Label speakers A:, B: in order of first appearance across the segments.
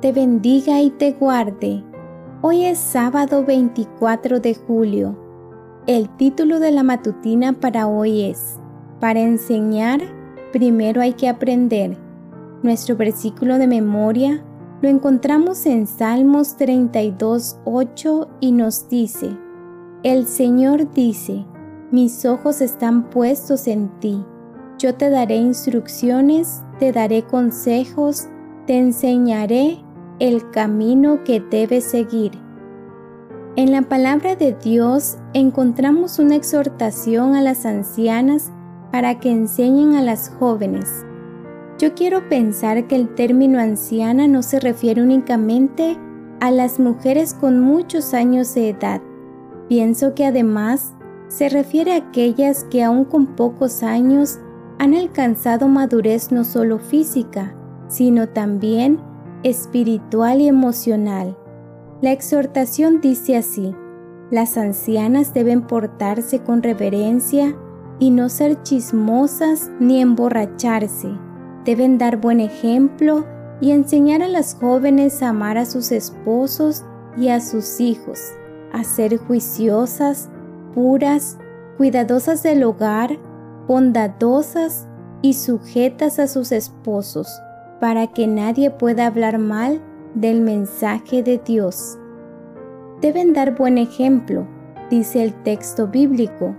A: te bendiga y te guarde. Hoy es sábado 24 de julio. El título de la matutina para hoy es, Para enseñar, primero hay que aprender. Nuestro versículo de memoria lo encontramos en Salmos 32, 8 y nos dice, El Señor dice, mis ojos están puestos en ti, yo te daré instrucciones, te daré consejos, te enseñaré el camino que debes seguir. En la palabra de Dios encontramos una exhortación a las ancianas para que enseñen a las jóvenes. Yo quiero pensar que el término anciana no se refiere únicamente a las mujeres con muchos años de edad. Pienso que además se refiere a aquellas que aún con pocos años han alcanzado madurez no solo física, sino también espiritual y emocional. La exhortación dice así, las ancianas deben portarse con reverencia y no ser chismosas ni emborracharse. Deben dar buen ejemplo y enseñar a las jóvenes a amar a sus esposos y a sus hijos, a ser juiciosas, puras, cuidadosas del hogar, bondadosas y sujetas a sus esposos para que nadie pueda hablar mal del mensaje de Dios. Deben dar buen ejemplo, dice el texto bíblico.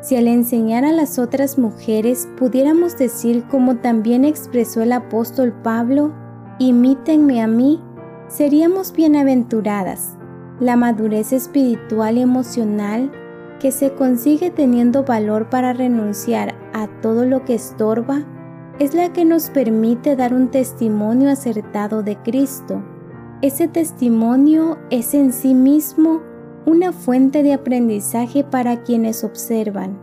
A: Si al enseñar a las otras mujeres pudiéramos decir como también expresó el apóstol Pablo, imítenme a mí, seríamos bienaventuradas. La madurez espiritual y emocional que se consigue teniendo valor para renunciar a todo lo que estorba es la que nos permite dar un testimonio acertado de Cristo. Ese testimonio es en sí mismo una fuente de aprendizaje para quienes observan.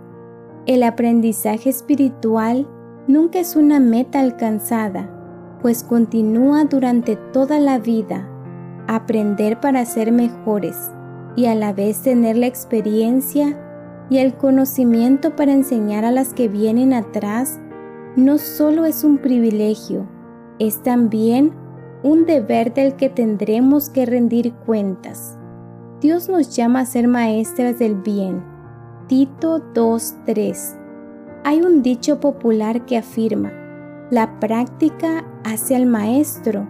A: El aprendizaje espiritual nunca es una meta alcanzada, pues continúa durante toda la vida. Aprender para ser mejores y a la vez tener la experiencia y el conocimiento para enseñar a las que vienen atrás no solo es un privilegio, es también un deber del que tendremos que rendir cuentas. Dios nos llama a ser maestras del bien. Tito 2.3. Hay un dicho popular que afirma, la práctica hace al maestro,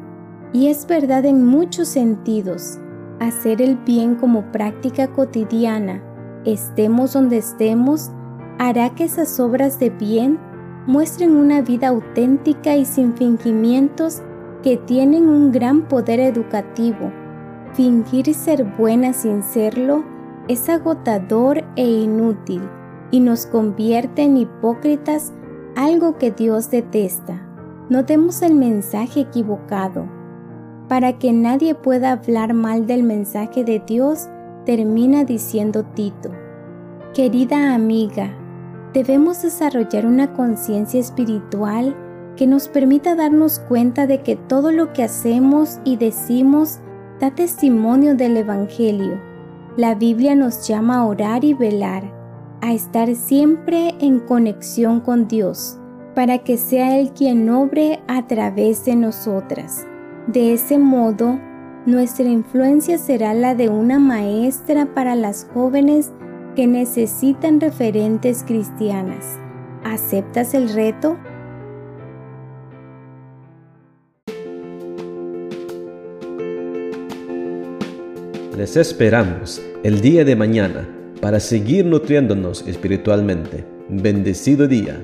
A: y es verdad en muchos sentidos. Hacer el bien como práctica cotidiana, estemos donde estemos, hará que esas obras de bien muestren una vida auténtica y sin fingimientos que tienen un gran poder educativo. Fingir ser buena sin serlo es agotador e inútil y nos convierte en hipócritas, algo que Dios detesta. No demos el mensaje equivocado. Para que nadie pueda hablar mal del mensaje de Dios, termina diciendo Tito. Querida amiga, debemos desarrollar una conciencia espiritual que nos permita darnos cuenta de que todo lo que hacemos y decimos da testimonio del Evangelio. La Biblia nos llama a orar y velar, a estar siempre en conexión con Dios, para que sea Él quien obre a través de nosotras. De ese modo, nuestra influencia será la de una maestra para las jóvenes que necesitan referentes cristianas. ¿Aceptas el reto?
B: Les esperamos el día de mañana para seguir nutriéndonos espiritualmente. Bendecido día.